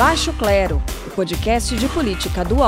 Baixo Clero, o podcast de política do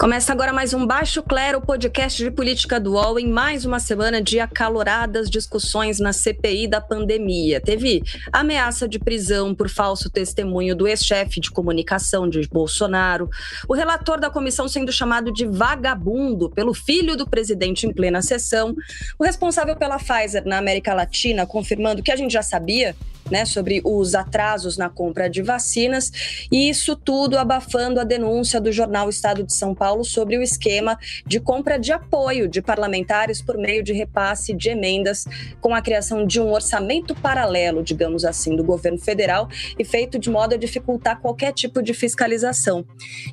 Começa agora mais um Baixo Clero, podcast de política do UOL, em mais uma semana de acaloradas discussões na CPI da pandemia. Teve ameaça de prisão por falso testemunho do ex-chefe de comunicação de Bolsonaro, o relator da comissão sendo chamado de vagabundo pelo filho do presidente em plena sessão, o responsável pela Pfizer na América Latina confirmando que a gente já sabia né, sobre os atrasos na compra de vacinas, e isso tudo abafando a denúncia do jornal Estado de São Paulo sobre o esquema de compra de apoio de parlamentares por meio de repasse de emendas, com a criação de um orçamento paralelo, digamos assim, do governo federal e feito de modo a dificultar qualquer tipo de fiscalização.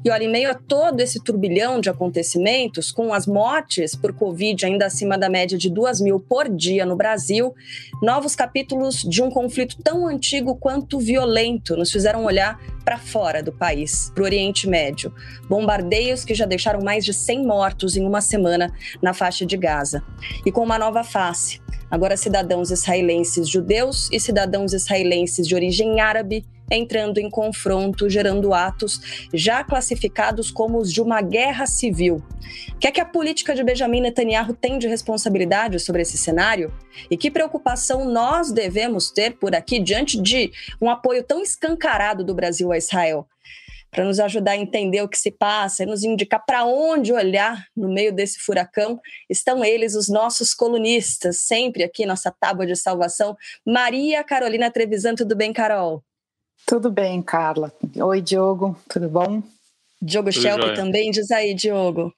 E olha, em meio a todo esse turbilhão de acontecimentos, com as mortes por Covid ainda acima da média de duas mil por dia no Brasil, novos capítulos de um conflito tão antigo quanto violento nos fizeram olhar para fora do país, para o Oriente Médio. Bombardeios que já deixaram mais de 100 mortos em uma semana na faixa de Gaza. E com uma nova face. Agora, cidadãos israelenses judeus e cidadãos israelenses de origem árabe entrando em confronto, gerando atos já classificados como os de uma guerra civil. O que é que a política de Benjamin Netanyahu tem de responsabilidade sobre esse cenário? E que preocupação nós devemos ter por aqui diante de um apoio tão escancarado do Brasil a Israel? Para nos ajudar a entender o que se passa e nos indicar para onde olhar no meio desse furacão, estão eles, os nossos colunistas, sempre aqui, nossa tábua de salvação. Maria Carolina Trevisan, tudo bem, Carol? Tudo bem, Carla. Oi, Diogo, tudo bom? Diogo Schelp também, diz aí, Diogo.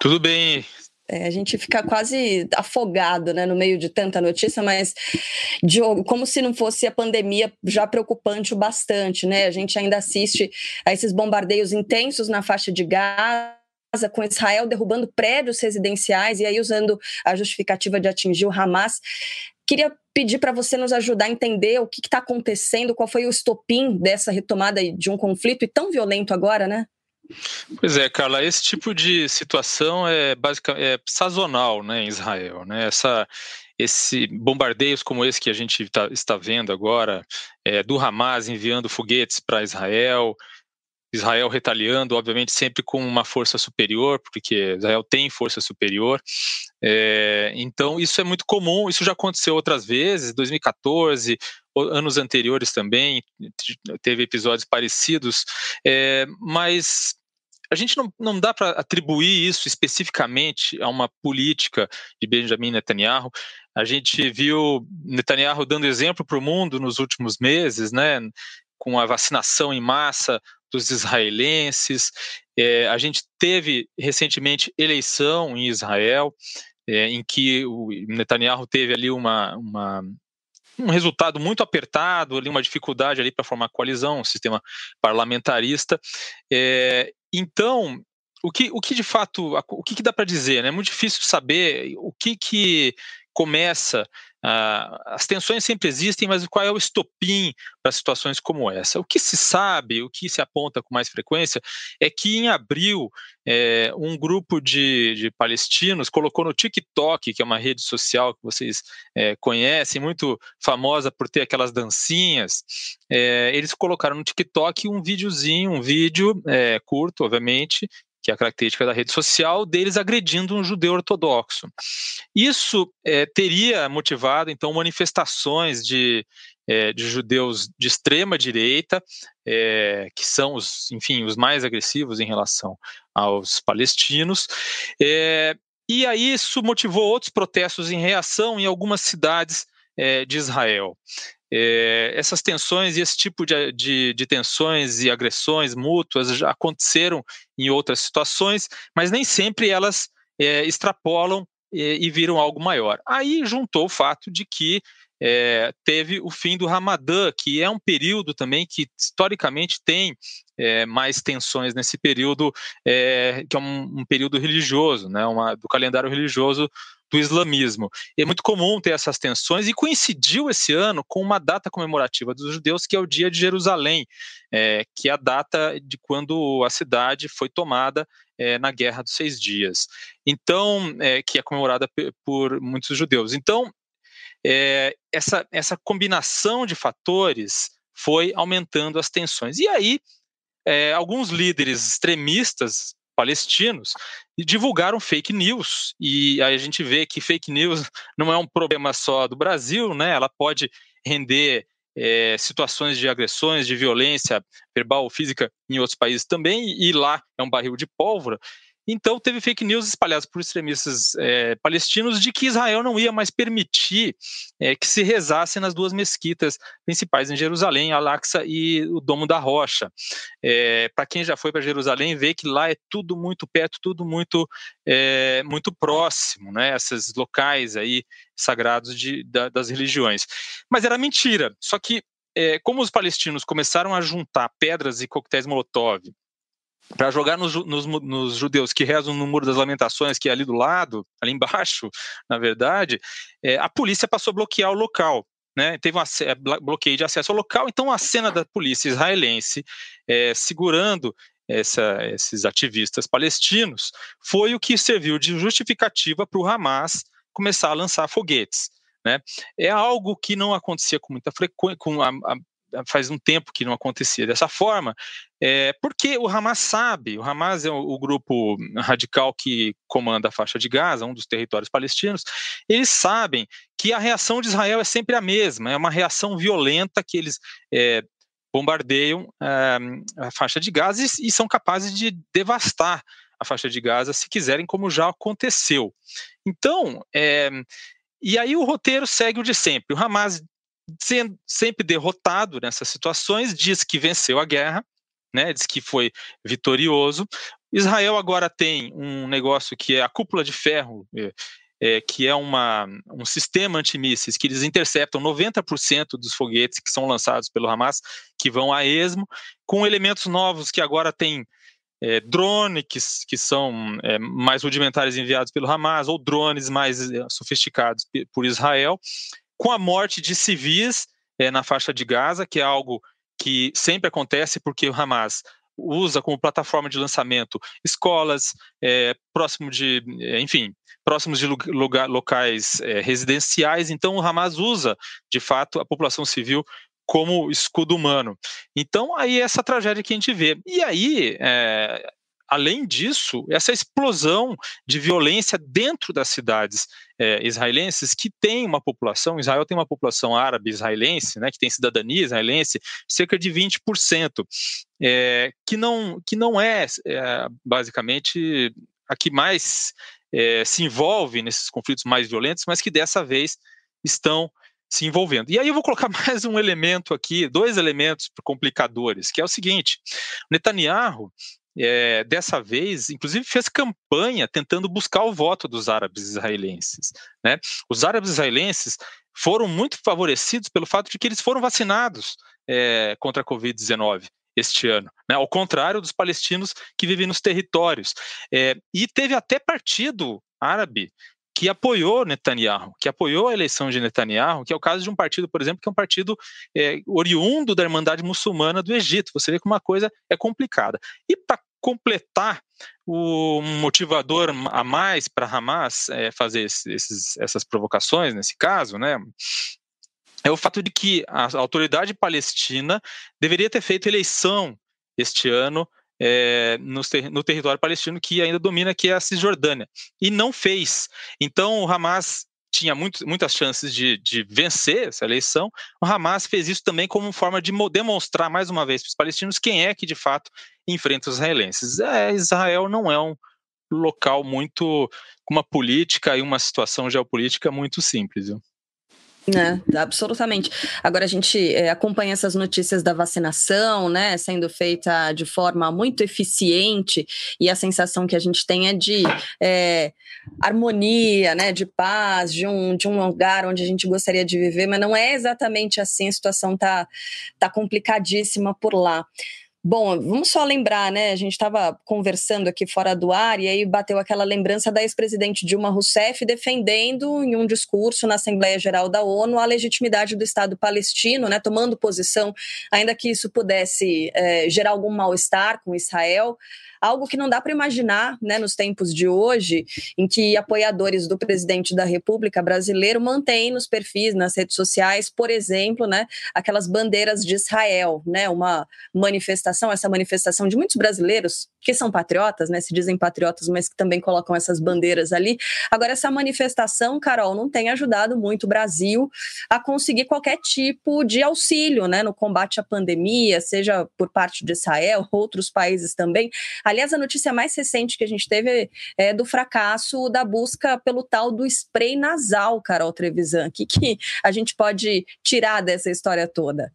Tudo bem. É, a gente fica quase afogado né, no meio de tanta notícia, mas, Diogo, como se não fosse a pandemia já preocupante o bastante, né? A gente ainda assiste a esses bombardeios intensos na faixa de Gaza com Israel derrubando prédios residenciais e aí usando a justificativa de atingir o Hamas. Queria pedir para você nos ajudar a entender o que está acontecendo, qual foi o estopim dessa retomada de um conflito e tão violento agora, né? Pois é, Carla, esse tipo de situação é basicamente é sazonal, né, em Israel, né? Essa esse bombardeios como esse que a gente tá, está vendo agora, é, do Hamas enviando foguetes para Israel, Israel retaliando, obviamente, sempre com uma força superior, porque Israel tem força superior. É, então, isso é muito comum, isso já aconteceu outras vezes, 2014, anos anteriores também, teve episódios parecidos, é, mas a gente não, não dá para atribuir isso especificamente a uma política de Benjamin Netanyahu. A gente viu Netanyahu dando exemplo para o mundo nos últimos meses, né, com a vacinação em massa dos israelenses. É, a gente teve recentemente eleição em Israel, é, em que o Netanyahu teve ali uma, uma um resultado muito apertado, ali uma dificuldade ali para formar coalizão, um sistema parlamentarista. É, então, o que, o que de fato, o que, que dá para dizer? Né? É muito difícil saber o que, que começa. Uh, as tensões sempre existem, mas qual é o estopim para situações como essa? O que se sabe, o que se aponta com mais frequência, é que em abril é, um grupo de, de, palestinos colocou no TikTok, que é uma rede social que vocês é, conhecem, muito famosa por ter aquelas dancinhas. É, eles colocaram no TikTok um videozinho, um vídeo curto, obviamente, que é a característica da rede social, deles agredindo um judeu ortodoxo. Isso é, teria motivado, então, manifestações de, é, de judeus de extrema direita, é, que são os, enfim, os mais agressivos em relação aos palestinos. É, e aí isso motivou outros protestos em reação em algumas cidades é, de Israel. É, essas tensões e esse tipo de, de, de, tensões e agressões mútuas já aconteceram em outras situações, mas nem sempre elas é, extrapolam é, e viram algo maior. Aí juntou o fato de que é, teve o fim do Ramadã, que é um período também que historicamente tem mais tensões nesse período, que é um, um, período religioso, né, uma, do calendário religioso do islamismo. É muito comum ter essas tensões e coincidiu esse ano com uma data comemorativa dos judeus, que é o Dia de Jerusalém, é, que é a data de quando a cidade foi tomada é, na Guerra dos Seis Dias. Então, é, que é comemorada por muitos judeus. Então, é, essa, essa combinação de fatores foi aumentando as tensões. E aí, é, alguns líderes extremistas palestinos divulgaram fake news. E aí a gente vê que fake news não é um problema só do Brasil, né? Ela pode render é, situações de agressões, de violência verbal ou física em outros países também, e lá é um barril de pólvora. Então, teve fake news espalhadas por extremistas é, palestinos de que Israel não ia mais permitir é, que se rezasse nas duas mesquitas principais em Jerusalém, Al-Aqsa e o Domo da Rocha. É, para quem já foi para Jerusalém, vê que lá é tudo muito perto, tudo muito, muito próximo, né? Esses locais aí sagrados de, da, das religiões. Mas era mentira. Só que como os palestinos começaram a juntar pedras e coquetéis Molotov para jogar nos, nos, nos, judeus que rezam no Muro das Lamentações, que é ali do lado, ali embaixo, na verdade, é, a polícia passou a bloquear o local. Né, teve um é, bloqueio de acesso ao local, então a cena da polícia israelense é, segurando essa, esses ativistas palestinos foi o que serviu de justificativa para o Hamas começar a lançar foguetes. Né? É algo que não acontecia com muita frequência, com a, a, faz um tempo que não acontecia dessa forma, é, porque o Hamas sabe, o Hamas é o, o, grupo radical que comanda a faixa de Gaza, um dos territórios palestinos, eles sabem que a reação de Israel é sempre a mesma, é uma reação violenta que eles é, bombardeiam é, a faixa de Gaza e, e são capazes de devastar a faixa de Gaza se quiserem, como já aconteceu. Então, é, e aí o roteiro segue o de sempre. O Hamas sendo sempre derrotado nessas situações, diz que venceu a guerra, né, diz que foi vitorioso. Israel agora tem um negócio que é a cúpula de ferro, é, é, que é uma, um sistema antimísseis que eles interceptam 90% dos foguetes que são lançados pelo Hamas, que vão a esmo, com elementos novos que agora tem é, drones que, que são é, mais rudimentares enviados pelo Hamas, ou drones mais é, sofisticados por Israel, com a morte de civis é, na faixa de Gaza, que é algo que sempre acontece porque o Hamas usa como plataforma de lançamento escolas, é, próximo de, é, enfim, próximos de lugar, locais é, residenciais. Então, o Hamas usa, de fato, a população civil como escudo humano. Então, aí é essa tragédia que a gente vê. E aí, é, além disso, essa explosão de violência dentro das cidades é, israelenses, que tem uma população, Israel tem uma população árabe israelense, né, que tem cidadania israelense, cerca de 20%, é, que, não, que não é, é basicamente a que mais é, se envolve nesses conflitos mais violentos, mas que dessa vez estão se envolvendo. E aí eu vou colocar mais um elemento aqui, dois elementos complicadores, que é o seguinte: Netanyahu é, dessa vez, inclusive, fez campanha tentando buscar o voto dos árabes israelenses. Né? Os árabes israelenses foram muito favorecidos pelo fato de que eles foram vacinados é, contra a Covid-19 este ano, né? ao contrário dos palestinos que vivem nos territórios. É, e teve até partido árabe que apoiou Netanyahu, que apoiou a eleição de Netanyahu, que é o caso de um partido, por exemplo, que é um partido é, oriundo da Irmandade Muçulmana do Egito. Você vê que uma coisa é complicada. E para completar o motivador a mais para Hamas é, fazer esses, essas provocações, nesse caso, né, é o fato de que a autoridade palestina deveria ter feito eleição este ano é, no, no, território palestino que ainda domina, que é a Cisjordânia, e não fez. Então o Hamas tinha muito, muitas chances de, de, vencer essa eleição, o Hamas fez isso também como forma de demonstrar mais uma vez para os palestinos quem é que de fato enfrenta os israelenses. É, Israel não é um local muito com uma política e uma situação geopolítica muito simples. Viu? É, absolutamente. Agora a gente é, acompanha essas notícias da vacinação, né, sendo feita de forma muito eficiente e a sensação que a gente tem é de é, harmonia, né, de paz, de um, de um lugar onde a gente gostaria de viver, mas não é exatamente assim. A situação tá, tá complicadíssima por lá. Bom, vamos só lembrar, né? A gente estava conversando aqui fora do ar e aí bateu aquela lembrança da ex-presidente Dilma Rousseff defendendo em um discurso na Assembleia Geral da ONU a legitimidade do Estado palestino, né? Tomando posição, ainda que isso pudesse é, gerar algum mal-estar com Israel. Algo que não dá para imaginar né, nos tempos de hoje, em que apoiadores do presidente da República brasileiro mantêm nos perfis, nas redes sociais, por exemplo, né, aquelas bandeiras de Israel, né, uma manifestação, essa manifestação de muitos brasileiros que são patriotas, né, se dizem patriotas, mas que também colocam essas bandeiras ali. Agora, essa manifestação, Carol, não tem ajudado muito o Brasil a conseguir qualquer tipo de auxílio né, no combate à pandemia, seja por parte de Israel, outros países também. Aliás, a notícia mais recente que a gente teve é do fracasso da busca pelo tal do spray nasal, Carol Trevisan. O que, que a gente pode tirar dessa história toda?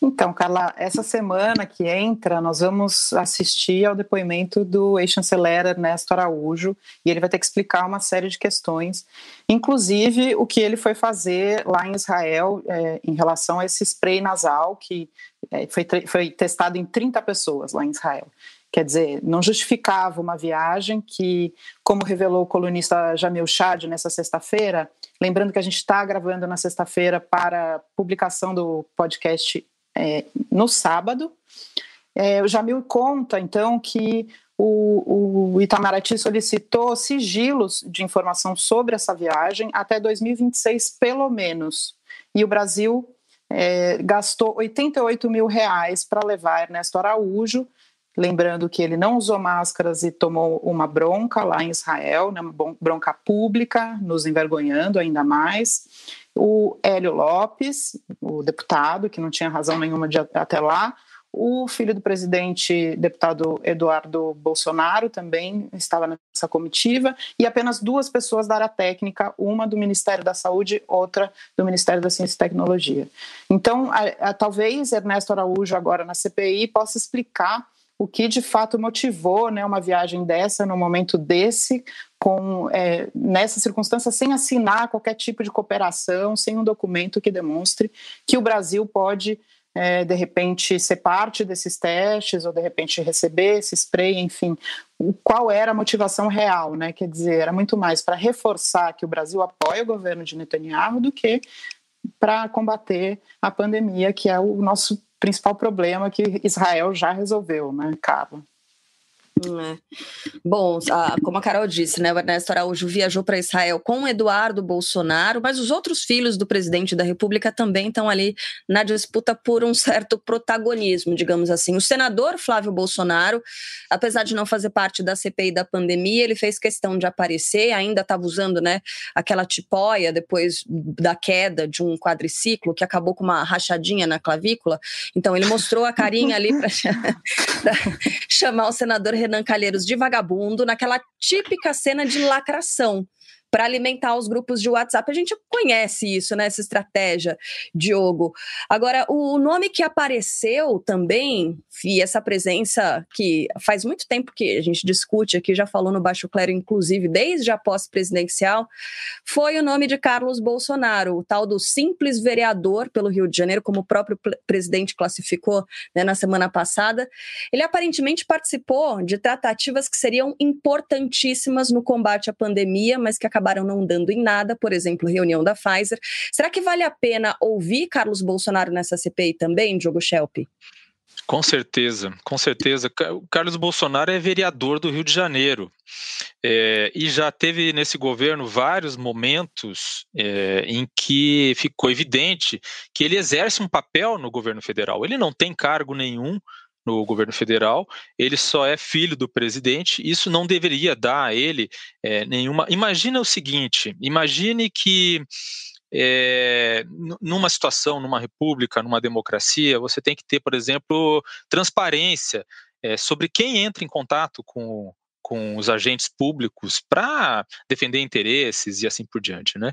Então, Carla, essa semana que entra, nós vamos assistir ao depoimento do ex-chanceler Ernesto Araújo e ele vai ter que explicar uma série de questões, inclusive o que ele foi fazer lá em Israel é, em relação a esse spray nasal que é, foi, foi testado em 30 pessoas lá em Israel. Quer dizer, não justificava uma viagem que, como revelou o colunista Jamil Chad nessa sexta-feira, lembrando que a gente está gravando na sexta-feira para publicação do podcast é, no sábado, é, o Jamil conta, então, que o, o Itamaraty solicitou sigilos de informação sobre essa viagem até 2026, pelo menos. E o Brasil é, gastou 88 mil reais para levar Ernesto Araújo, Lembrando que ele não usou máscaras e tomou uma bronca lá em Israel, né, uma bronca pública, nos envergonhando ainda mais. O Hélio Lopes, o deputado, que não tinha razão nenhuma de até lá, o filho do presidente, deputado Eduardo Bolsonaro, também estava nessa comitiva, e apenas duas pessoas da área técnica, uma do Ministério da Saúde, outra do Ministério da Ciência e Tecnologia. Então, a, a, talvez Ernesto Araújo, agora na CPI, possa explicar o que de fato motivou né, uma viagem dessa, num momento desse, com é, nessa circunstância, sem assinar qualquer tipo de cooperação, sem um documento que demonstre que o Brasil pode, é, de repente, ser parte desses testes, ou de repente receber esse spray, enfim. Qual era a motivação real, né? Quer dizer, era muito mais para reforçar que o Brasil apoia o governo de Netanyahu do que para combater a pandemia, que é o nosso principal problema que Israel já resolveu, né, Carla? É. Bom, a, como a Carol disse, né, o Ernesto Araújo viajou para Israel com Eduardo Bolsonaro, mas os outros filhos do presidente da República também estão ali na disputa por um certo protagonismo, digamos assim. O senador Flávio Bolsonaro, apesar de não fazer parte da CPI da pandemia, ele fez questão de aparecer, ainda estava usando né, aquela tipóia depois da queda de um quadriciclo que acabou com uma rachadinha na clavícula. Então, ele mostrou a carinha ali para chamar o senador Renan Calheiros de vagabundo, naquela típica cena de lacração para alimentar os grupos de WhatsApp. A gente conhece isso, né? Essa estratégia, Diogo. Agora, o nome que apareceu também, e essa presença que faz muito tempo que a gente discute aqui, já falou no Baixo Clero, inclusive, desde a posse presidencial, foi o nome de Carlos Bolsonaro, o tal do simples vereador pelo Rio de Janeiro, como o próprio presidente classificou né, na semana passada. Ele aparentemente participou de tratativas que seriam importantíssimas no combate à pandemia, mas que acabaram acabaram não dando em nada, por exemplo, reunião da Pfizer. Será que vale a pena ouvir Carlos Bolsonaro nessa CPI também, Diogo Schelp? Com certeza, com certeza. O Carlos Bolsonaro é vereador do Rio de Janeiro é, e já teve nesse governo vários momentos é, em que ficou evidente que ele exerce um papel no governo federal. Ele não tem cargo nenhum no governo federal, ele só é filho do presidente, isso não deveria dar a ele é, nenhuma. Imagina o seguinte: imagine que é, numa situação, numa república, numa democracia, você tem que ter, por exemplo, transparência é, sobre quem entra em contato com, com os agentes públicos para defender interesses e assim por diante, né?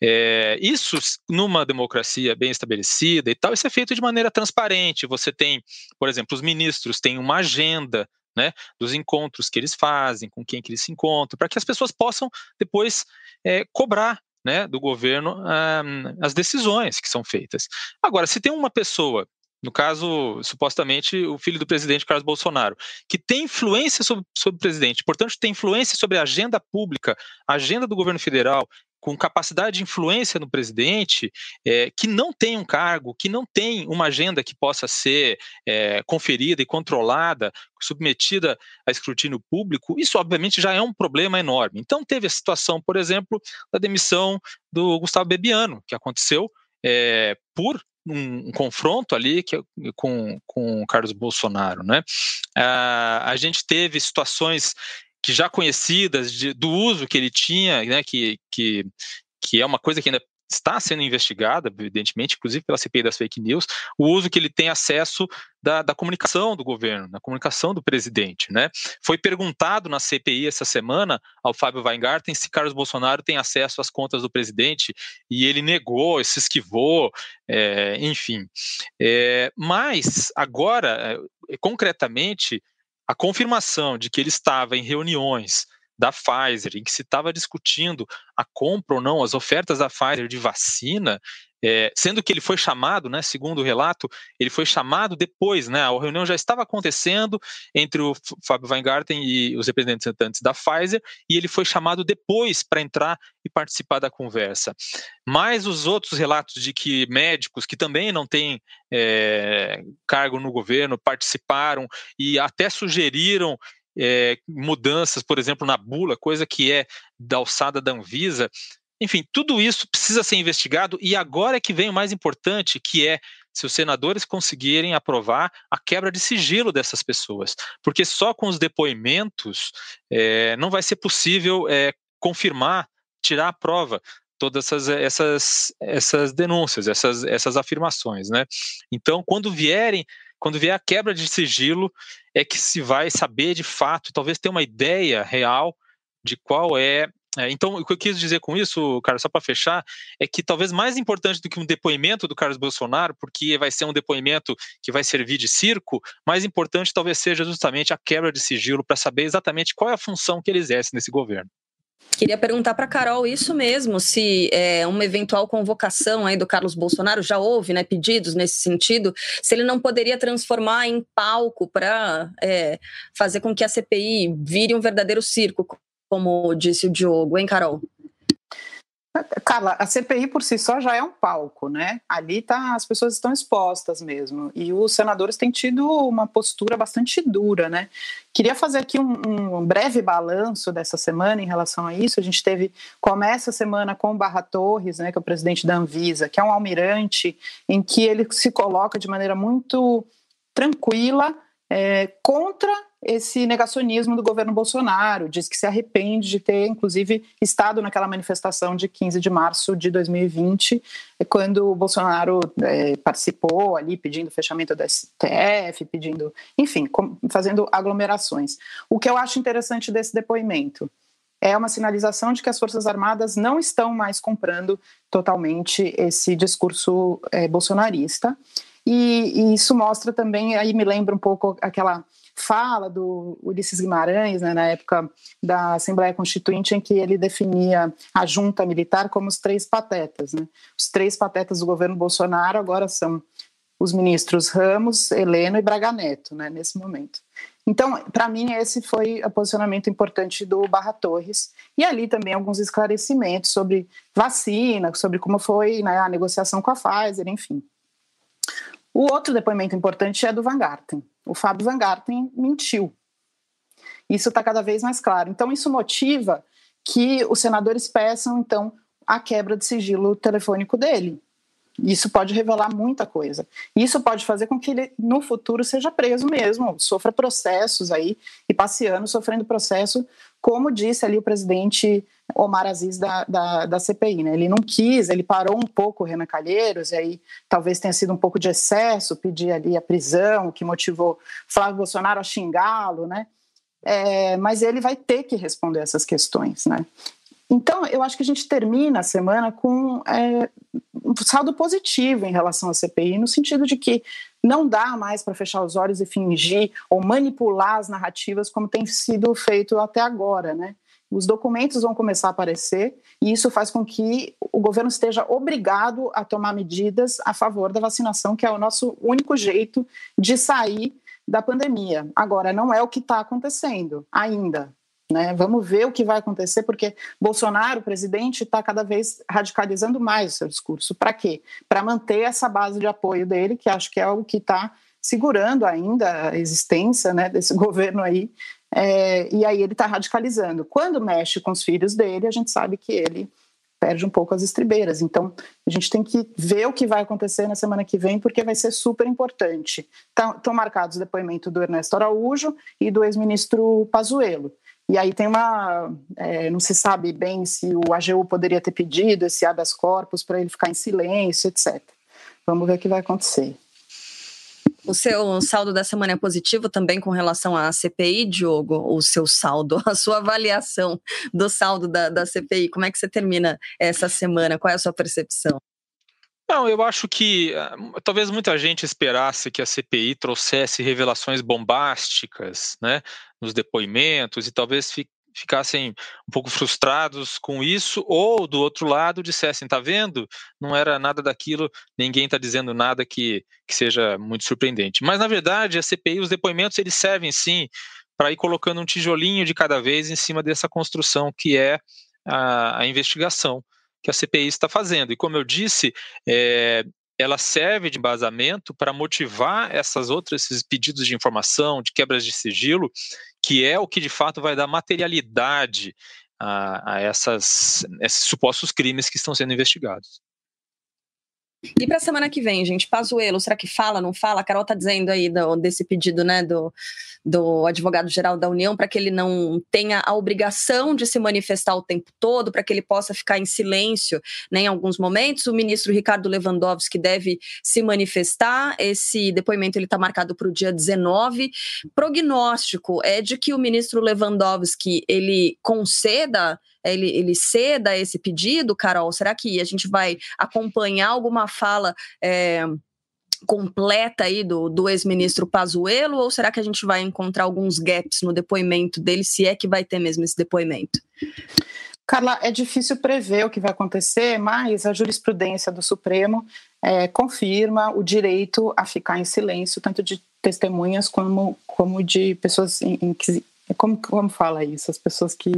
É, isso numa democracia bem estabelecida e tal, isso é feito de maneira transparente. Você tem, por exemplo, os ministros têm uma agenda né, dos encontros que eles fazem, com quem que eles se encontram, para que as pessoas possam depois é, cobrar né, do governo ah, as decisões que são feitas. Agora, se tem uma pessoa no caso, supostamente, o filho do presidente Carlos Bolsonaro, que tem influência sobre, sobre o presidente, portanto, tem influência sobre a agenda pública, a agenda do governo federal com capacidade de influência no presidente, é, que não tem um cargo, que não tem uma agenda que possa ser é, conferida e controlada, submetida a escrutínio público, isso obviamente já é um problema enorme. Então teve a situação, por exemplo, da demissão do Gustavo Bebiano, que aconteceu é, por um, um, confronto ali que, com, com Carlos Bolsonaro, né? Ah, a gente teve situações que já conhecidas de, do uso que ele tinha, né, que, que, que é uma coisa que ainda está sendo investigada, evidentemente, inclusive pela CPI das fake news, o uso que ele tem acesso da, da, comunicação do governo, da comunicação do presidente. Né? Foi perguntado na CPI essa semana ao Fábio Weingarten se Carlos Bolsonaro tem acesso às contas do presidente e ele negou, se esquivou, é, enfim. É, mas agora, é, concretamente, a confirmação de que ele estava em reuniões da Pfizer, em que se estava discutindo a compra ou não, as ofertas da Pfizer de vacina, é, sendo que ele foi chamado, né, segundo o relato, ele foi chamado depois, né, a reunião já estava acontecendo entre o Fábio Weingarten e os representantes da Pfizer, e ele foi chamado depois para entrar e participar da conversa. Mas os outros relatos de que médicos que também não têm é, cargo no governo participaram e até sugeriram é, mudanças, por exemplo, na bula, coisa que é da alçada da Anvisa. Enfim, tudo isso precisa ser investigado e agora é que vem o mais importante, que é se os senadores conseguirem aprovar a quebra de sigilo dessas pessoas, porque só com os depoimentos é, não vai ser possível é, confirmar, tirar a prova todas essas, essas, essas denúncias, essas, essas afirmações, né? Então, quando vierem quando vier a quebra de sigilo, é que se vai saber de fato, talvez ter uma ideia real de qual é. é então, o que eu quis dizer com isso, cara, só para fechar, é que talvez mais importante do que um depoimento do Carlos Bolsonaro, porque vai ser um depoimento que vai servir de circo, mais importante talvez seja justamente a quebra de sigilo para saber exatamente qual é a função que ele exerce nesse governo. Queria perguntar para Carol isso mesmo, se é, uma eventual convocação aí do Carlos Bolsonaro já houve, né, pedidos nesse sentido, se ele não poderia transformar em palco para é, fazer com que a CPI vire um verdadeiro circo, como disse o Diogo, hein, Carol? Carla, a CPI por si só já é um palco, né? Ali tá, as pessoas estão expostas mesmo. E os senadores têm tido uma postura bastante dura, né? Queria fazer aqui um, um breve balanço dessa semana em relação a isso. A gente teve, começa a semana com o Barra Torres, né, que é o presidente da Anvisa, que é um almirante em que ele se coloca de maneira muito tranquila é, contra esse negacionismo do governo Bolsonaro, diz que se arrepende de ter, inclusive, estado naquela manifestação de 15 de março de 2020, quando o Bolsonaro é, participou ali pedindo fechamento da STF, pedindo, enfim, fazendo aglomerações. O que eu acho interessante desse depoimento é uma sinalização de que as Forças Armadas não estão mais comprando totalmente esse discurso é, bolsonarista. E, e, isso mostra também, aí me lembra um pouco aquela fala do Ulisses Guimarães, né, na época da Assembleia Constituinte, em que ele definia a junta militar como os três patetas. Né? Os três patetas do governo Bolsonaro agora são os ministros Ramos, Heleno e Braga Neto, né, nesse momento. Então, para mim, esse foi o posicionamento importante do Barra Torres. E ali também alguns esclarecimentos sobre vacina, sobre como foi né, a negociação com a Pfizer, enfim. O outro depoimento importante é do Van Garten. O Fábio Van Garten mentiu. Isso está cada vez mais claro. Então, isso motiva que os senadores peçam, então, a quebra de sigilo telefônico dele. Isso pode revelar muita coisa. Isso pode fazer com que ele, no futuro, seja preso mesmo, sofra processos aí, e passe anos sofrendo processo, como disse ali o presidente Omar Aziz da, da, da, CPI. Né? Ele não quis, ele parou um pouco o Renan Calheiros, e aí talvez tenha sido um pouco de excesso pedir ali a prisão, o que motivou Flávio Bolsonaro a xingá-lo, né? É, mas ele vai ter que responder essas questões, né? Então, eu acho que a gente termina a semana com é, um saldo positivo em relação à CPI, no sentido de que não dá mais para fechar os olhos e fingir ou manipular as narrativas como tem sido feito até agora, né? Os documentos vão começar a aparecer e isso faz com que o governo esteja obrigado a tomar medidas a favor da vacinação, que é o nosso único jeito de sair da pandemia. Agora, não é o que está acontecendo ainda. Né? Vamos ver o que vai acontecer, porque Bolsonaro, o presidente, está cada vez radicalizando mais o seu discurso. Para quê? Para manter essa base de apoio dele, que acho que é algo que está segurando ainda a existência né, desse governo aí. É, e aí ele está radicalizando. Quando mexe com os filhos dele, a gente sabe que ele perde um pouco as estribeiras. Então, a gente tem que ver o que vai acontecer na semana que vem, porque vai ser super importante. Estão tá, marcados o depoimento do Ernesto Araújo e do ex-ministro Pazuello. E aí tem uma. É, não se sabe bem se o AGU poderia ter pedido esse habeas corpus para ele ficar em silêncio, etc. Vamos ver o que vai acontecer. O seu saldo da semana é positivo também com relação à CPI, Diogo? O seu saldo, a sua avaliação do saldo da, da CPI. Como é que você termina essa semana? Qual é a sua percepção? Não, eu acho que uh, talvez muita gente esperasse que a CPI trouxesse revelações bombásticas, né, nos depoimentos e talvez fi ficassem um pouco frustrados com isso, ou do outro lado dissessem, tá vendo? Não era nada daquilo, ninguém está dizendo nada que, que seja muito surpreendente. Mas na verdade, a CPI, os depoimentos, eles servem sim para ir colocando um tijolinho de cada vez em cima dessa construção que é a, a investigação que a CPI está fazendo. E como eu disse, é, ela serve de embasamento para motivar essas outras esses pedidos de informação, de quebras de sigilo, que é o que de fato vai dar materialidade a, a essas, esses supostos crimes que estão sendo investigados. E para a semana que vem, gente, Pazuello, será que fala, não fala? A Carol está dizendo aí do, desse pedido, né, do, do advogado-geral da União para que ele não tenha a obrigação de se manifestar o tempo todo, para que ele possa ficar em silêncio né, em alguns momentos. O ministro Ricardo Lewandowski deve se manifestar. Esse depoimento ele está marcado para o dia 19. Prognóstico é de que o ministro Lewandowski ele conceda ele, ele ceda esse pedido, Carol? Será que a gente vai acompanhar alguma fala é, completa aí do, do ex-ministro Pazuello ou será que a gente vai encontrar alguns gaps no depoimento dele, se é que vai ter mesmo esse depoimento? Carla, é difícil prever o que vai acontecer, mas a jurisprudência do Supremo é, confirma o direito a ficar em silêncio, tanto de testemunhas como, como de pessoas em, em como, como fala isso? As pessoas que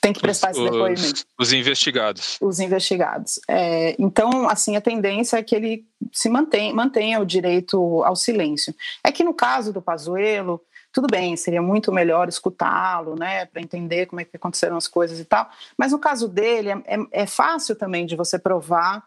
tem que prestar os, esse depoimento. Os investigados. Os investigados. É, então, assim, a tendência é que ele se mantenha, mantenha o direito ao silêncio. É que no caso do Pazuello, tudo bem, seria muito melhor escutá-lo, né, para entender como é que aconteceram as coisas e tal. Mas no caso dele, é, é, é fácil também de você provar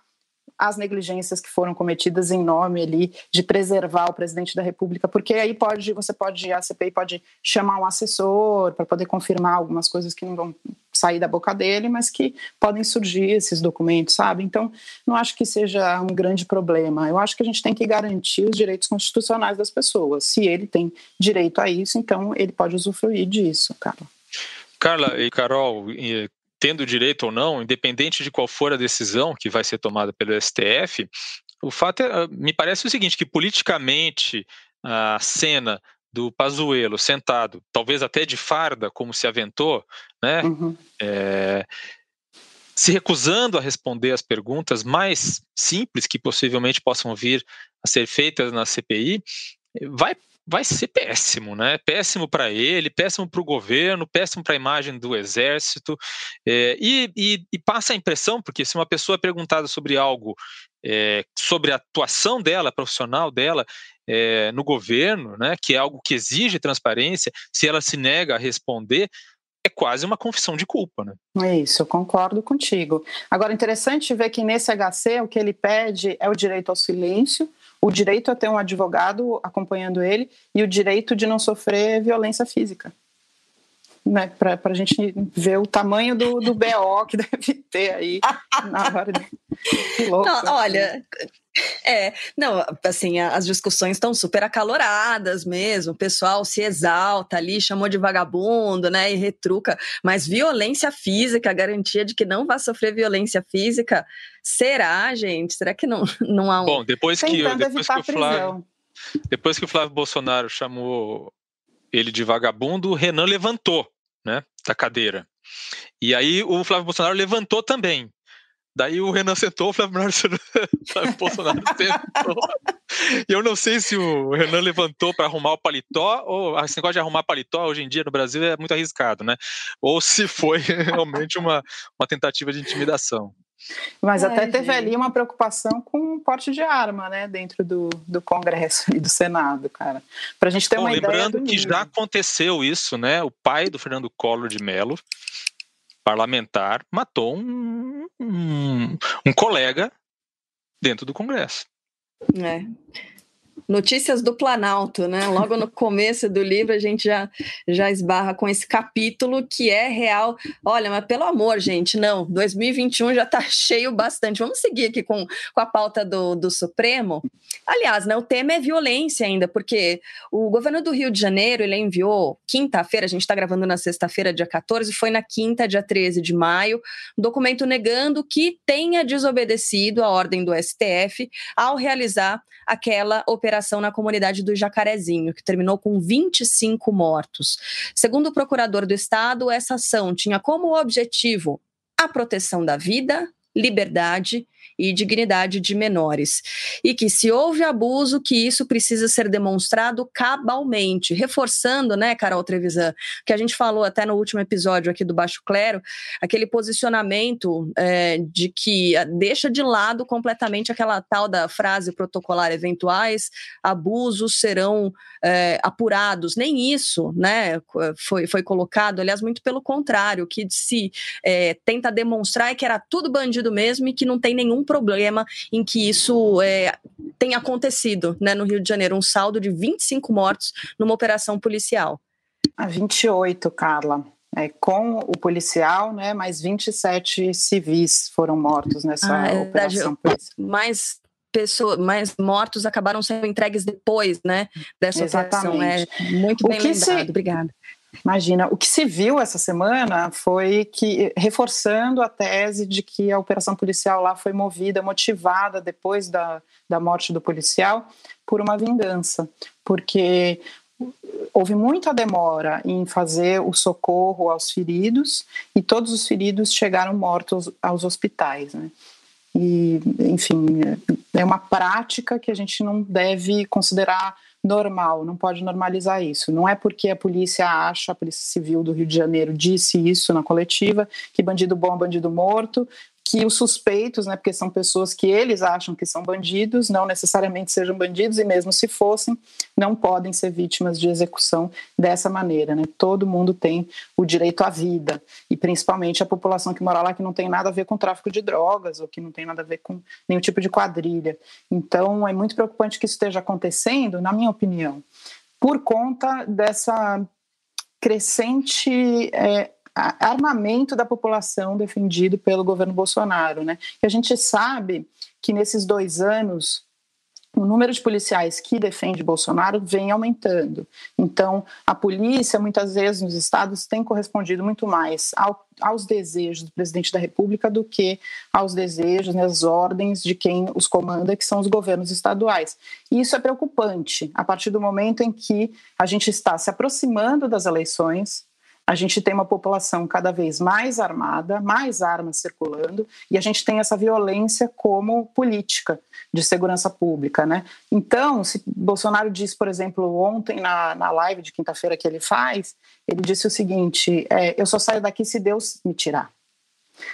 as negligências que foram cometidas em nome ali de preservar o presidente da República, porque aí pode você pode a CPI pode chamar um assessor para poder confirmar algumas coisas que não vão sair da boca dele, mas que podem surgir esses documentos, sabe? Então, não acho que seja um grande problema. Eu acho que a gente tem que garantir os direitos constitucionais das pessoas. Se ele tem direito a isso, então ele pode usufruir disso, Carla. Carla e Carol, tendo direito ou não, independente de qual for a decisão que vai ser tomada pelo STF, o fato é, me parece o seguinte, que politicamente a cena do Pazuello sentado, talvez até de farda, como se aventou, né, uhum. é, se recusando a responder as perguntas mais simples que possivelmente possam vir a ser feitas na CPI, vai vai ser péssimo, né? Péssimo para ele, péssimo para o governo, péssimo para a imagem do exército. É, e, e, e, passa a impressão, porque se uma pessoa é perguntada sobre algo, é, sobre a atuação dela, profissional dela, é, no governo, né, que é algo que exige transparência, se ela se nega a responder, é quase uma confissão de culpa, né? É isso, eu concordo contigo. Agora, interessante ver que nesse HC o que ele pede é o direito ao silêncio, o direito a ter um advogado acompanhando ele e o direito de não sofrer violência física. Né, para a gente ver o tamanho do, do BO que deve ter aí na hora de. Que louco. Não, olha, é, não, assim, as discussões estão super acaloradas mesmo, o pessoal se exalta ali, chamou de vagabundo, né, e retruca, mas violência física, a garantia de que não vai sofrer violência física, será, gente? Será que não, não há um... Bom, depois que, depois que o Flávio, depois que o Flávio Bolsonaro chamou ele de vagabundo, o Renan levantou, né, da cadeira. E aí o Flávio Bolsonaro levantou também. Daí o Renan sentou, o Flávio Bolsonaro sentou. Eu não sei se o Renan levantou para arrumar o paletó, ou esse negócio de arrumar paletó hoje em dia no Brasil é muito arriscado, né? Ou se foi realmente uma, uma tentativa de intimidação. Mas Ai, até teve gente. ali uma preocupação com o porte de arma, né, dentro do, do Congresso e do Senado, cara. Para a gente ter Bom, uma lembrando ideia. Lembrando que já aconteceu isso, né? O pai do Fernando Collor de Mello parlamentar matou um, um, um colega dentro do Congresso. É. Notícias do Planalto, né? Logo no começo do livro a gente já, já esbarra com esse capítulo que é real. Olha, mas pelo amor, gente, não, 2021 já está cheio bastante. Vamos seguir aqui com, com a pauta do, do Supremo. Aliás, né, o tema é violência ainda, porque o governo do Rio de Janeiro ele enviou quinta-feira, a gente está gravando na sexta-feira, dia 14, foi na quinta, dia 13 de maio, um documento negando que tenha desobedecido a ordem do STF ao realizar aquela operação na comunidade do Jacarezinho, que terminou com 25 mortos. Segundo o procurador do Estado, essa ação tinha como objetivo a proteção da vida, liberdade e dignidade de menores. E que se houve abuso, que isso precisa ser demonstrado cabalmente, reforçando, né, Carol Trevisan, que a gente falou até no último episódio aqui do Baixo Clero, aquele posicionamento é, de que deixa de lado completamente aquela tal da frase protocolar eventuais abusos serão é, apurados. Nem isso, né, foi, foi colocado, aliás, muito pelo contrário, que se é, tenta demonstrar é que era tudo bandido mesmo e que não tem nenhum problema em que isso é, tenha acontecido né, no Rio de Janeiro. Um saldo de 25 mortos numa operação policial. A 28, Carla. É, com o policial, né, mais 27 civis foram mortos nessa ah, é operação. Mais pessoas, mais mortos acabaram sendo entregues depois, né, dessa Exatamente. operação. É muito bem lembrado. Se... Obrigada. Imagina, o que se viu essa semana foi que, reforçando a tese de que a operação policial lá foi movida, motivada depois da, da morte do policial, por uma vingança, porque houve muita demora em fazer o socorro aos feridos e todos os feridos chegaram mortos aos hospitais. Né? E, enfim, é uma prática que a gente não deve considerar normal, não pode normalizar isso. Não é porque a polícia acha, a Polícia Civil do Rio de Janeiro disse isso na coletiva, que bandido bom é bandido morto, que os suspeitos, né, porque são pessoas que eles acham que são bandidos, não necessariamente sejam bandidos e mesmo se fossem, não podem ser vítimas de execução dessa maneira, né? Todo mundo tem o direito à vida e principalmente a população que mora lá que não tem nada a ver com tráfico de drogas ou que não tem nada a ver com nenhum tipo de quadrilha. Então é muito preocupante que isso esteja acontecendo, na minha opinião, por conta dessa crescente é, armamento da população defendido pelo governo Bolsonaro, né? E a gente sabe que nesses dois anos o número de policiais que defende Bolsonaro vem aumentando. Então, a polícia, muitas vezes, nos estados, tem correspondido muito mais ao, aos desejos do presidente da República do que aos desejos, né, as ordens de quem os comanda, que são os governos estaduais. E isso é preocupante a partir do momento em que a gente está se aproximando das eleições, a gente tem uma população cada vez mais armada, mais armas circulando, e a gente tem essa violência como política de segurança pública, né? Então, se Bolsonaro disse, por exemplo, ontem na, na live de quinta-feira que ele faz, ele disse o seguinte: é, eu só saio daqui se Deus me tirar.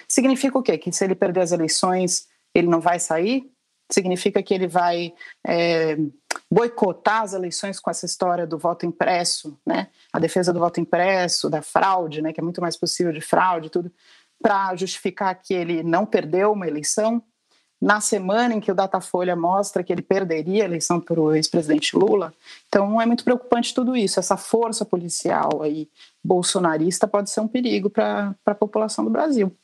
Significa o quê? Que se ele perder as eleições, ele não vai sair? Significa que ele vai é, boicotar as eleições com essa história do voto impresso, né? A defesa do voto impresso, da fraude, né? Que é muito mais possível de fraude, tudo, para justificar que ele não perdeu uma eleição. Na semana em que o Datafolha mostra que ele perderia a eleição para o ex-presidente Lula. Então é muito preocupante tudo isso. Essa força policial aí bolsonarista pode ser um perigo para a população do Brasil.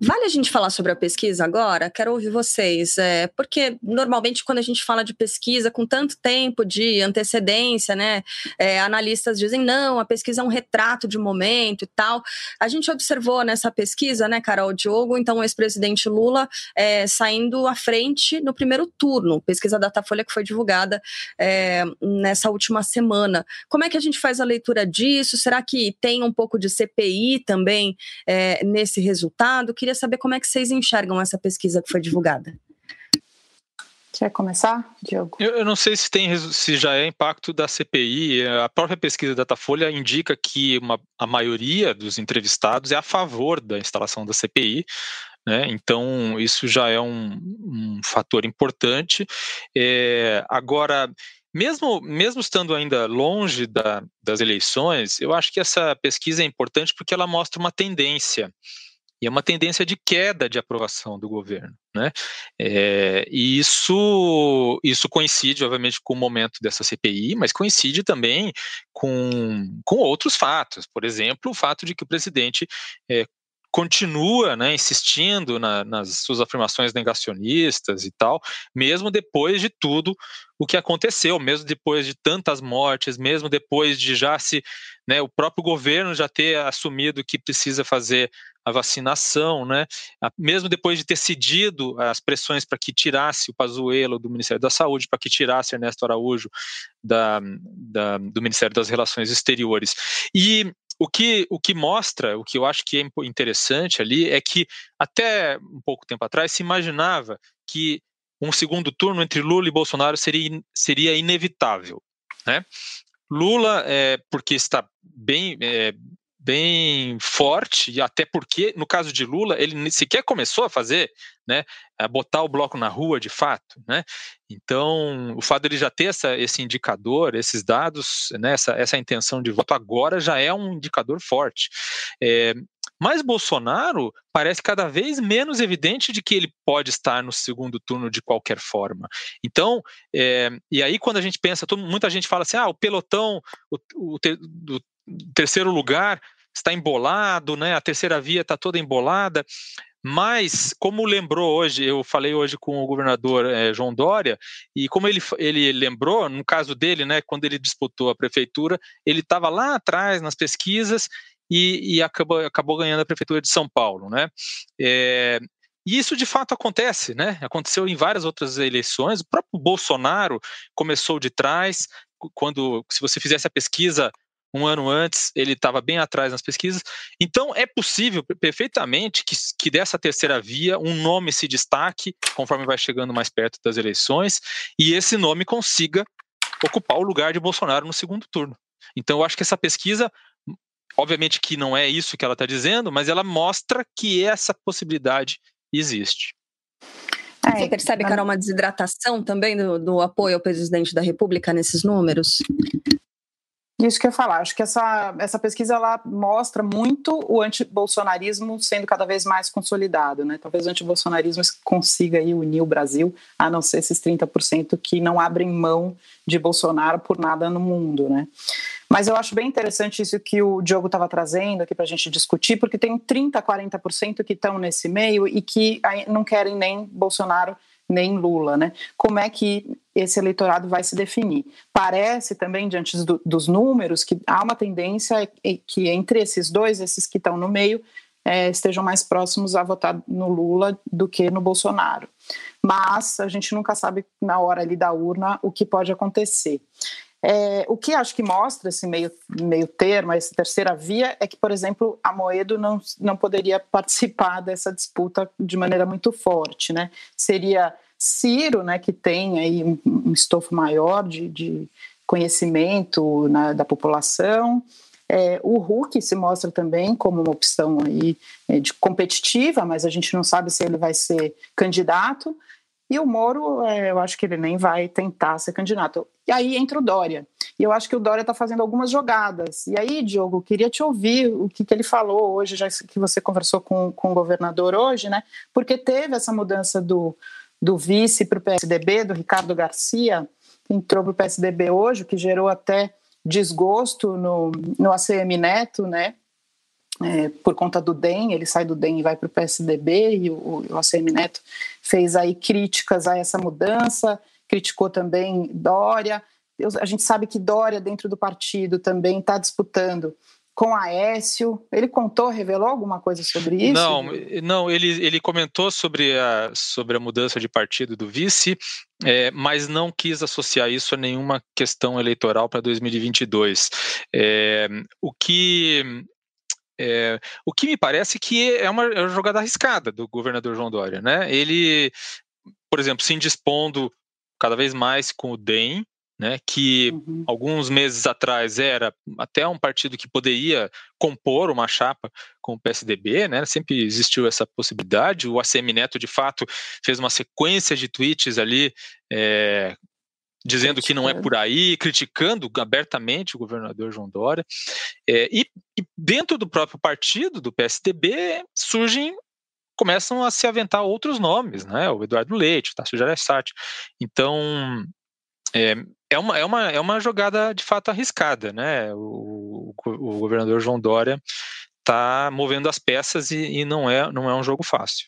Vale a gente falar sobre a pesquisa agora? Quero ouvir vocês, é, porque normalmente quando a gente fala de pesquisa com tanto tempo de antecedência, né, é, analistas dizem não, a pesquisa é um retrato de momento e tal. A gente observou nessa pesquisa, né, Carol Diogo, então o ex-presidente Lula é, saindo à frente no primeiro turno, pesquisa Datafolha que foi divulgada é, nessa última semana. Como é que a gente faz a leitura disso? Será que tem um pouco de CPI também é, nesse resultado? Resultado. Queria saber como é que vocês enxergam essa pesquisa que foi divulgada. Quer começar, Diogo? Eu, eu, não sei se tem se já é impacto da CPI. A própria pesquisa da Datafolha indica que uma, a maioria dos entrevistados é a favor da instalação da CPI. Né? Então, isso já é um, um fator importante. É, agora, mesmo, mesmo estando ainda longe da, das eleições, eu acho que essa pesquisa é importante porque ela mostra uma tendência. E é uma tendência de queda de aprovação do governo. Né? É, e isso, isso coincide, obviamente, com o momento dessa CPI, mas coincide também com, com outros fatos. Por exemplo, o fato de que o presidente é, continua né, insistindo na, nas suas afirmações negacionistas e tal, mesmo depois de tudo o que aconteceu, mesmo depois de tantas mortes, mesmo depois de já se, né, o próprio governo já ter assumido que precisa fazer a vacinação, né, mesmo depois de ter cedido as pressões para que tirasse o Pazuello do Ministério da Saúde, para que tirasse Ernesto Araújo da, da, do Ministério das Relações Exteriores. E o que, o que mostra, o que eu acho que é interessante ali, é que até um pouco tempo atrás se imaginava que um segundo turno entre Lula e Bolsonaro seria, seria inevitável. Né? Lula, é, porque está bem, é, bem forte, e até porque, no caso de Lula, ele sequer começou a fazer, né, a botar o bloco na rua de fato, né, então o fato dele já ter essa, esse indicador, esses dados, né, essa, essa intenção de voto agora já é um indicador forte. É, mas Bolsonaro parece cada vez menos evidente de que ele pode estar no segundo turno de qualquer forma. Então, é, e aí quando a gente pensa, todo, muita gente fala assim, ah, o pelotão, o, o, do terceiro lugar está embolado, né? A terceira via está toda embolada. Mas, como lembrou hoje, eu falei hoje com o governador é, João Dória, e como ele, ele lembrou, no caso dele, né, quando ele disputou a prefeitura, ele estava lá atrás nas pesquisas e, e, acabou, acabou ganhando a prefeitura de São Paulo. Né? É, e isso de fato acontece, né? Aconteceu em várias outras eleições. O próprio Bolsonaro começou de trás, quando, se você fizesse a pesquisa um ano antes, ele estava bem atrás nas pesquisas. Então, é possível perfeitamente que, que dessa terceira via um nome se destaque conforme vai chegando mais perto das eleições e esse nome consiga ocupar o lugar de Bolsonaro no segundo turno. Então, eu acho que essa pesquisa, obviamente que não é isso que ela está dizendo, mas ela mostra que essa possibilidade existe. É, Você percebe, Carol, uma desidratação também do, do apoio ao presidente da República nesses números? Isso que eu ia falar. Acho que essa, essa pesquisa ela mostra muito o antibolsonarismo sendo cada vez mais consolidado. Né? Talvez o antibolsonarismo consiga aí unir o Brasil, a não ser esses 30% que não abrem mão de Bolsonaro por nada no mundo. Né? Mas eu acho bem interessante isso que o Diogo estava trazendo aqui para a gente discutir, porque tem 30%, 40% que estão nesse meio e que não querem nem Bolsonaro nem Lula, né? Como é que esse eleitorado vai se definir? Parece também, diante do, dos números, que há uma tendência que entre esses dois, esses que estão no meio, é, estejam mais próximos a votar no Lula do que no Bolsonaro. Mas a gente nunca sabe na hora ali da urna o que pode acontecer. É, o que acho que mostra esse meio, meio termo, essa terceira via, é que, por exemplo, a Moedo não, não poderia participar dessa disputa de maneira muito forte. Né? Seria Ciro, né, que tem aí um, estofo maior de, de conhecimento da população, é, o Hulk se mostra também como uma opção aí é, de competitiva, mas a gente não sabe se ele vai ser candidato. E o Moro, é, eu acho que ele nem vai tentar ser candidato. E aí entra o Dória. E eu acho que o Dória está fazendo algumas jogadas. E aí, Diogo, queria te ouvir o que, que ele falou hoje, já que você conversou com, com o governador hoje, né? Porque teve essa mudança do, do vice para o PSDB, do Ricardo Garcia, que entrou para o PSDB hoje, o que gerou até desgosto no, no ACM Neto, né? é, por conta do DEM, ele sai do DEM e vai para o PSDB, e o, o ACM Neto fez aí críticas a essa mudança, criticou também Dória. A gente sabe que Dória, dentro do partido, também está disputando com Aécio. Ele contou, revelou alguma coisa sobre isso? Não, não ele, ele comentou sobre a, sobre a mudança de partido do vice, é, mas não quis associar isso a nenhuma questão eleitoral para 2022. É, o que É, o que me parece que é uma, é uma jogada arriscada do governador João Dória, né? Ele, por exemplo, se indispondo cada vez mais com o DEM, né, que uhum. alguns meses atrás era até um partido que poderia compor uma chapa com o PSDB, né, sempre existiu essa possibilidade. O ACM Neto, de fato, fez uma sequência de tweets ali é, dizendo que não é por aí, criticando abertamente o governador João Dória. É, e, e, dentro do próprio partido, do PSDB, surgem começam a se aventar outros nomes, né? O Eduardo Leite, o Tasso Gereissati. Então, é, é, uma, é, uma, é uma jogada de fato arriscada, né? O, o, o governador João Dória está movendo as peças e, e, não, é, não é um jogo fácil.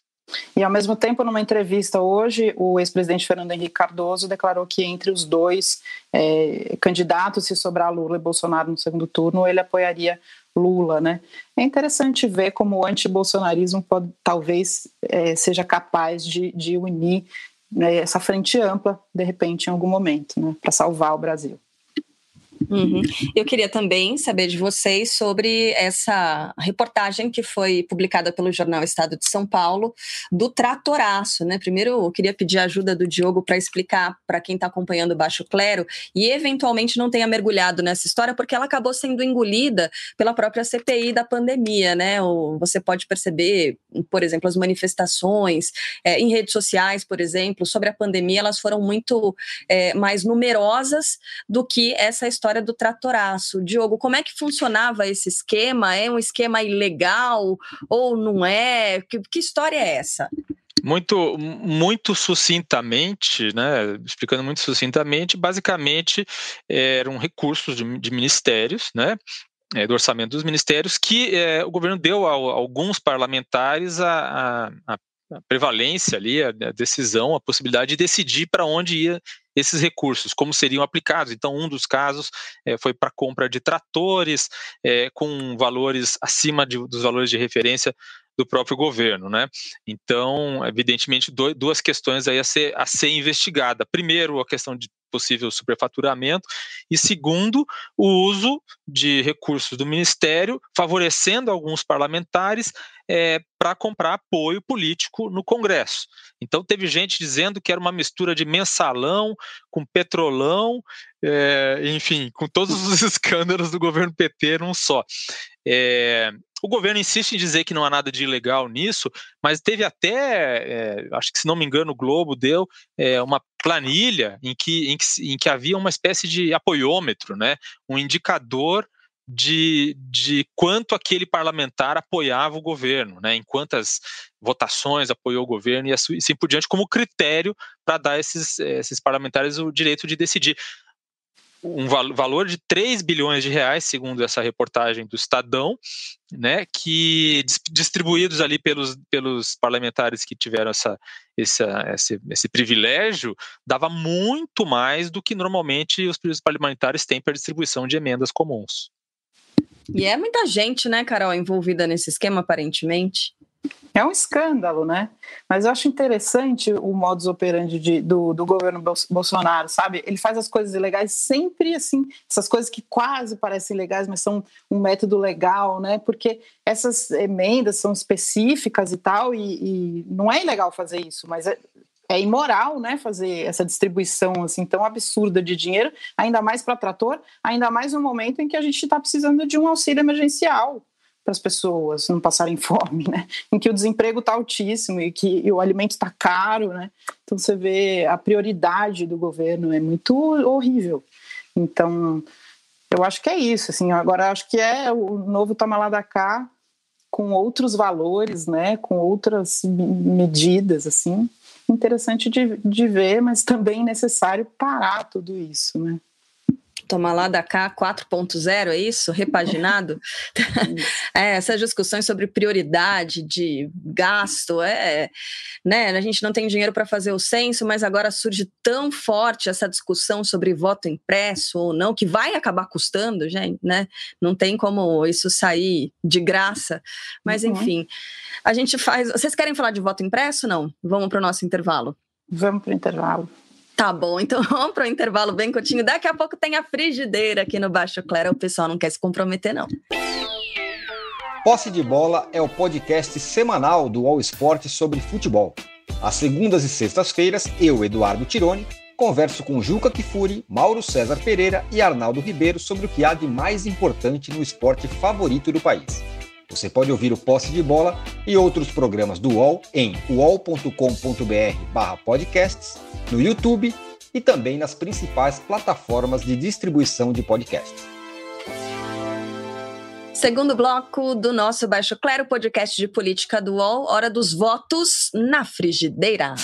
E ao mesmo tempo, numa entrevista hoje, o ex-presidente Fernando Henrique Cardoso declarou que entre os dois é, candidatos, se sobrar Lula e Bolsonaro no segundo turno, ele apoiaria Lula, né? É interessante ver como o antibolsonarismo pode, talvez é, seja capaz de, de unir né, essa frente ampla, de repente, em algum momento, né, para salvar o Brasil. Uhum. Eu queria também saber de vocês sobre essa reportagem que foi publicada pelo jornal Estado de São Paulo do tratoraço, né? Primeiro, eu queria pedir a ajuda do Diogo para explicar para quem está acompanhando o Baixo Clero e eventualmente não tenha mergulhado nessa história, porque ela acabou sendo engolida pela própria CPI da pandemia, né? Ou você pode perceber, por exemplo, as manifestações é, em redes sociais, por exemplo, sobre a pandemia, elas foram muito é, mais numerosas do que essa história história do tratoraço. Diogo, como é que funcionava esse esquema? É um esquema ilegal ou não é? Que, que história é essa? Muito, muito sucintamente, né, explicando muito sucintamente, basicamente eram recursos de, de ministérios, né, é, do orçamento dos ministérios, que é, o governo deu a, a alguns parlamentares a, a, prevalência ali, a, decisão, a possibilidade de decidir para onde ia esses recursos, como seriam aplicados. Então, um dos casos é, foi para compra de tratores é, com valores acima de, dos valores de referência do próprio governo, né? Então, evidentemente, do, duas questões aí a ser, a ser investigada. Primeiro, a questão de possível superfaturamento e segundo, o uso de recursos do ministério favorecendo alguns parlamentares é, para comprar apoio político no Congresso. Então teve gente dizendo que era uma mistura de mensalão com petrolão, é, enfim, com todos os escândalos do governo PT num só. É, o governo insiste em dizer que não há nada de ilegal nisso, mas teve até, é, acho que se não me engano, o Globo deu é, uma planilha em que, em, que, em que havia uma espécie de apoiômetro, né? um indicador de, de quanto aquele parlamentar apoiava o governo, né, em quantas votações apoiou o governo e assim por diante, como critério para dar esses, esses parlamentares o direito de decidir um valor de 3 bilhões de reais, segundo essa reportagem do Estadão, né, que distribuídos ali pelos, pelos parlamentares que tiveram essa, essa, esse, esse privilégio, dava muito mais do que normalmente os parlamentares têm para distribuição de emendas comuns. E é muita gente, né, Carol, envolvida nesse esquema, aparentemente. É um escândalo, né? Mas eu acho interessante o modus operandi de, do, do governo Bolsonaro, sabe? Ele faz as coisas ilegais sempre assim, essas coisas que quase parecem legais, mas são um método legal, né? Porque essas emendas são específicas e tal, e, e não é ilegal fazer isso, mas é, é imoral, né, fazer essa distribuição assim tão absurda de dinheiro, ainda mais para trator, ainda mais no momento em que a gente está precisando de um auxílio emergencial para as pessoas não passarem fome, né? Em que o desemprego está altíssimo e que e o alimento está caro, né? Então você vê a prioridade do governo é muito horrível. Então eu acho que é isso, assim. Agora acho que é o novo toma lá da cá com outros valores, né? Com outras medidas, assim. Interessante de, de ver, mas também necessário parar tudo isso, né? Toma lá da cá 4.0, é isso? Repaginado? é, essas discussões sobre prioridade de gasto, é, né? A gente não tem dinheiro para fazer o censo, mas agora surge tão forte essa discussão sobre voto impresso ou não, que vai acabar custando, gente, né? Não tem como isso sair de graça. Mas, uhum. enfim, a gente faz. Vocês querem falar de voto impresso? Não? Vamos para o nosso intervalo. Vamos para o intervalo. Tá bom, então vamos para um intervalo bem curtinho. Daqui a pouco tem a frigideira aqui no Baixo Clero. O pessoal não quer se comprometer, não. Posse de Bola é o podcast semanal do All Sport sobre futebol. Às segundas e sextas-feiras, eu, Eduardo Tironi, converso com Juca Kifuri, Mauro César Pereira e Arnaldo Ribeiro sobre o que há de mais importante no esporte favorito do país. Você pode ouvir o Posse de Bola e outros programas do UOL em uol.com.br/podcasts, no YouTube e também nas principais plataformas de distribuição de podcasts. Segundo bloco do nosso Baixo Clero, podcast de política do UOL, hora dos votos na frigideira.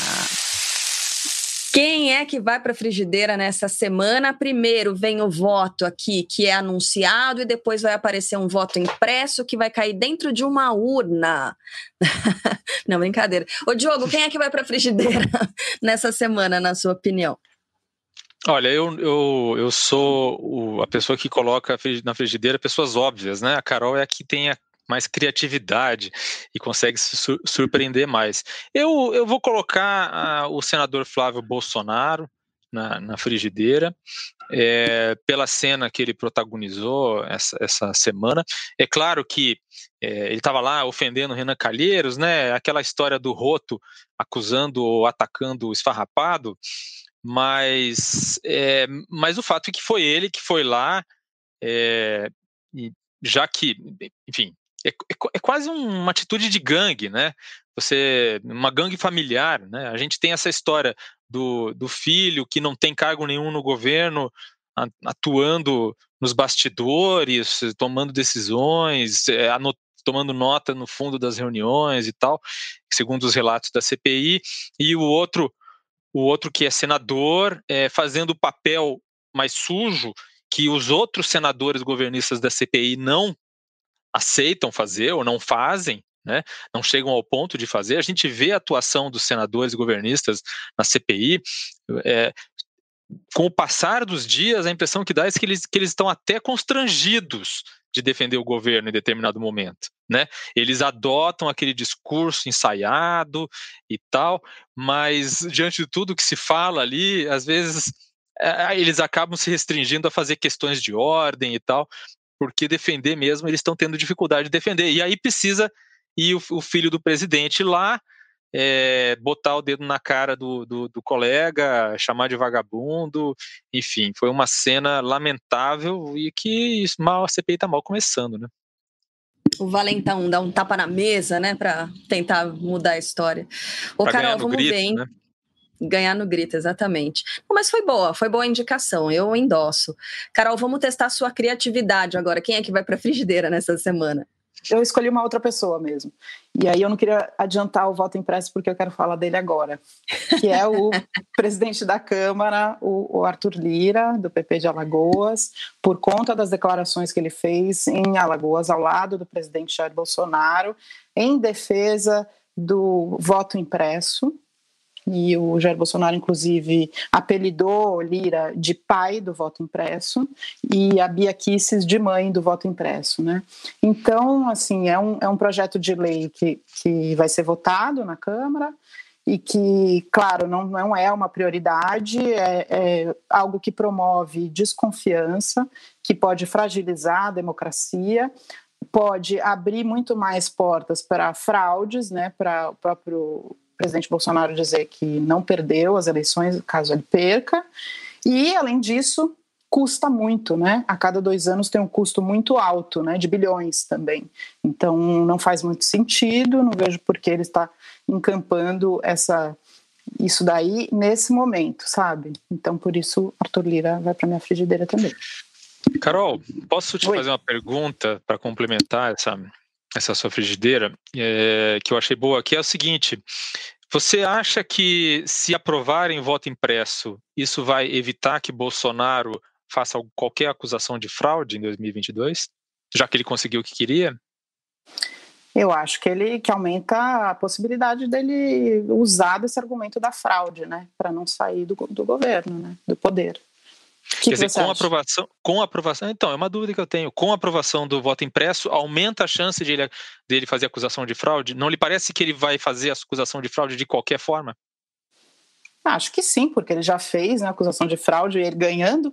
Quem é que vai para a frigideira nessa semana? Primeiro vem o voto aqui que é anunciado e depois vai aparecer um voto impresso que vai cair dentro de uma urna. Não, brincadeira. Ô Diogo, quem é que vai para a frigideira nessa semana, na sua opinião? Olha, eu, eu, eu sou o, a pessoa que coloca na frigideira pessoas óbvias, né? A Carol é a que tem a mais criatividade e consegue se sur surpreender mais. Eu, eu vou colocar uh, o senador Flávio Bolsonaro na, na frigideira, é, pela cena que ele protagonizou essa, essa semana. É claro que é, ele estava lá ofendendo Renan Calheiros, né? Aquela história do roto acusando ou atacando o esfarrapado, mas, é, mas o fato é que foi ele que foi lá, é, já que, enfim, é, é, é, quase uma atitude de gangue, né? Você, uma gangue familiar, né? A gente tem essa história do, do filho que não tem cargo nenhum no governo, atuando nos bastidores, tomando decisões, é, tomando nota no fundo das reuniões e tal, segundo os relatos da CPI, e o outro, o outro que é senador, é, fazendo o papel mais sujo que os outros senadores governistas da CPI não aceitam fazer ou não fazem, né, não chegam ao ponto de fazer. A gente vê a atuação dos senadores governistas na CPI. É, com o passar dos dias, a impressão que dá é que eles, que eles estão até constrangidos de defender o governo em determinado momento. Né? Eles adotam aquele discurso ensaiado e tal, mas diante de tudo que se fala ali, às vezes é, eles acabam se restringindo a fazer questões de ordem e tal, porque defender mesmo eles estão tendo dificuldade de defender. E aí precisa ir o, o filho do presidente lá, é, botar o dedo na cara do, do, do, colega, chamar de vagabundo, enfim, foi uma cena lamentável e que mal a CPI está mal começando, né? O Valentão dá um tapa na mesa, né, para tentar mudar a história. Ô, pra Carol, vamos grito, ver, hein? Né? Ganhar no grito, exatamente. mas foi boa, foi boa a indicação, eu endosso. Carol, vamos testar a sua criatividade agora. Quem é que vai para a frigideira nessa semana? Eu escolhi uma outra pessoa mesmo. E aí eu não queria adiantar o voto impresso porque eu quero falar dele agora, que é o presidente da Câmara, o, o Arthur Lira, do PP de Alagoas, por conta das declarações que ele fez em Alagoas, ao lado do presidente Jair Bolsonaro, em defesa do voto impresso, e o Jair Bolsonaro, inclusive, apelidou Lira de pai do voto impresso e a Bia Kisses de mãe do voto impresso, né? Então, assim, é um, é um projeto de lei que, que vai ser votado na Câmara e que, claro, não, não é uma prioridade, é, é algo que promove desconfiança, que pode fragilizar a democracia, pode abrir muito mais portas para fraudes, né, para o próprio presidente Bolsonaro dizer que não perdeu as eleições caso ele perca. E, além disso, custa muito, né? A cada dois anos tem um custo muito alto, né? De bilhões também. Então, não faz muito sentido, não vejo por que ele está encampando essa isso daí nesse momento, sabe? Então, por isso, Arthur Lira vai para minha frigideira também. Carol, posso te Oi. fazer uma pergunta para complementar essa, essa sua frigideira, é, que eu achei boa, que é o seguinte: você acha que se aprovarem voto impresso, isso vai evitar que Bolsonaro faça qualquer acusação de fraude em 2022, já que ele conseguiu o que queria? Eu acho que ele que aumenta a possibilidade dele usar desse argumento da fraude, né, para não sair do, do governo, né, do poder. Que Quer dizer, com aprovação, com aprovação, então, é uma dúvida que eu tenho. Com a aprovação do voto impresso, aumenta a chance de ele, dele fazer acusação de fraude? Não lhe parece que ele vai fazer a acusação de fraude de qualquer forma? Acho que sim, porque ele já fez né, a acusação de fraude e ele ganhando.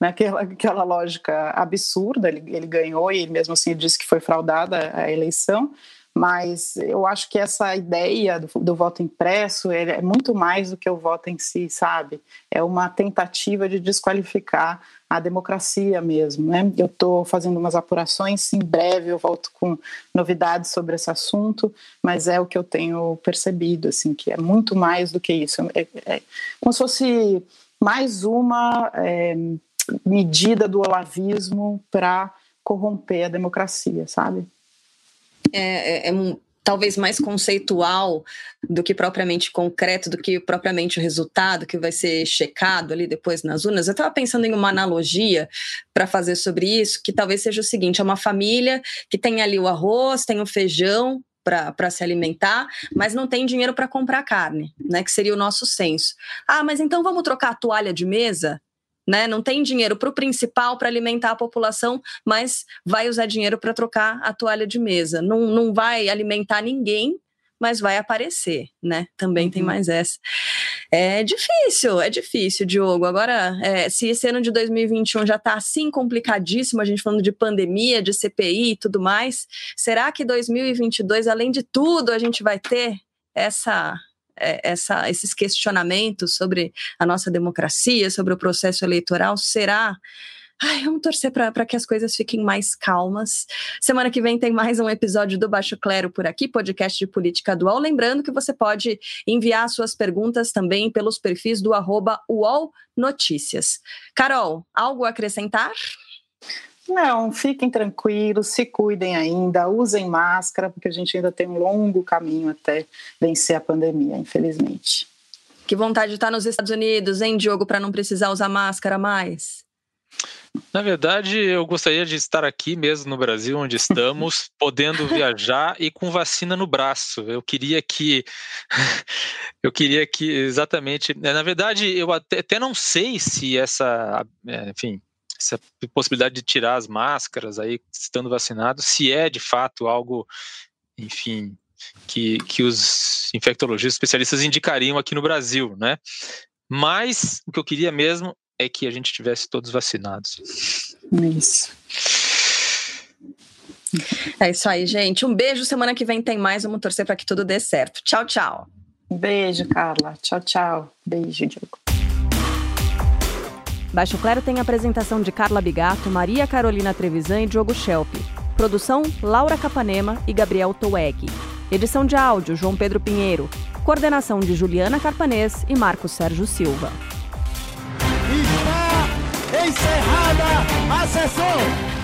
né, aquela, aquela lógica absurda, ele, ele ganhou e mesmo assim disse que foi fraudada a eleição, mas eu acho que essa ideia do, do voto impresso é muito mais do que o voto em si, sabe? É uma tentativa de desqualificar a democracia mesmo, né? Eu estou fazendo umas apurações, em breve eu volto com novidades sobre esse assunto, mas é o que eu tenho percebido, assim, que é muito mais do que isso. É, é como se fosse mais uma é, medida do olavismo para corromper a democracia, sabe? É, é, é talvez mais conceitual do que propriamente concreto, do que propriamente o resultado que vai ser checado ali depois nas urnas. Eu estava pensando em uma analogia para fazer sobre isso, que talvez seja o seguinte: é uma família que tem ali o arroz, tem o feijão, para se alimentar, mas não tem dinheiro para comprar carne, né? Que seria o nosso senso. Ah, mas então vamos trocar a toalha de mesa? Né? Não tem dinheiro para o principal para alimentar a população, mas vai usar dinheiro para trocar a toalha de mesa. Não, não vai alimentar ninguém, mas vai aparecer, né? Também uhum. tem mais essa. É difícil, é difícil, Diogo. Agora, é, se esse ano de 2021 já está assim complicadíssimo, a gente falando de pandemia, de CPI e tudo mais, será que 2022, além de tudo, a gente vai ter essa essa, esses questionamentos sobre a nossa democracia, sobre o processo eleitoral, será Ai, vamos torcer para que as coisas fiquem mais calmas. Semana que vem tem mais um episódio do Baixo Clero por aqui, podcast de política dual. Lembrando que você pode enviar suas perguntas também pelos perfis do arroba UOL Notícias. Carol, algo a acrescentar? Não, fiquem tranquilos, se cuidem ainda, usem máscara, porque a gente ainda tem um longo caminho até vencer a pandemia, infelizmente. Que vontade de estar nos Estados Unidos, hein, Diogo, para não precisar usar máscara mais? Na verdade, eu gostaria de estar aqui mesmo no Brasil, onde estamos, podendo viajar e com vacina no braço. Eu queria que. eu queria que, exatamente. Né, na verdade, eu até, até não sei se essa. É, enfim, essa possibilidade de tirar as máscaras aí estando vacinado, se é de fato algo, enfim, que, que os infectologistas especialistas indicariam aqui no Brasil, né? Mas o que eu queria mesmo é que a gente tivesse todos vacinados. Isso. É isso aí, gente. Um beijo. Semana que vem tem mais. Vamos torcer para que tudo dê certo. Tchau, tchau. Beijo, Carla. Tchau, tchau. Beijo, Diogo. Baixo Claro tem apresentação de Carla Bigato, Maria Carolina Trevisan e Diogo Schelp. Produção Laura Capanema e Gabriel Toueg. Edição de áudio João Pedro Pinheiro. Coordenação de Juliana Carpanês e Marcos Sérgio Silva. Está encerrada a sessão!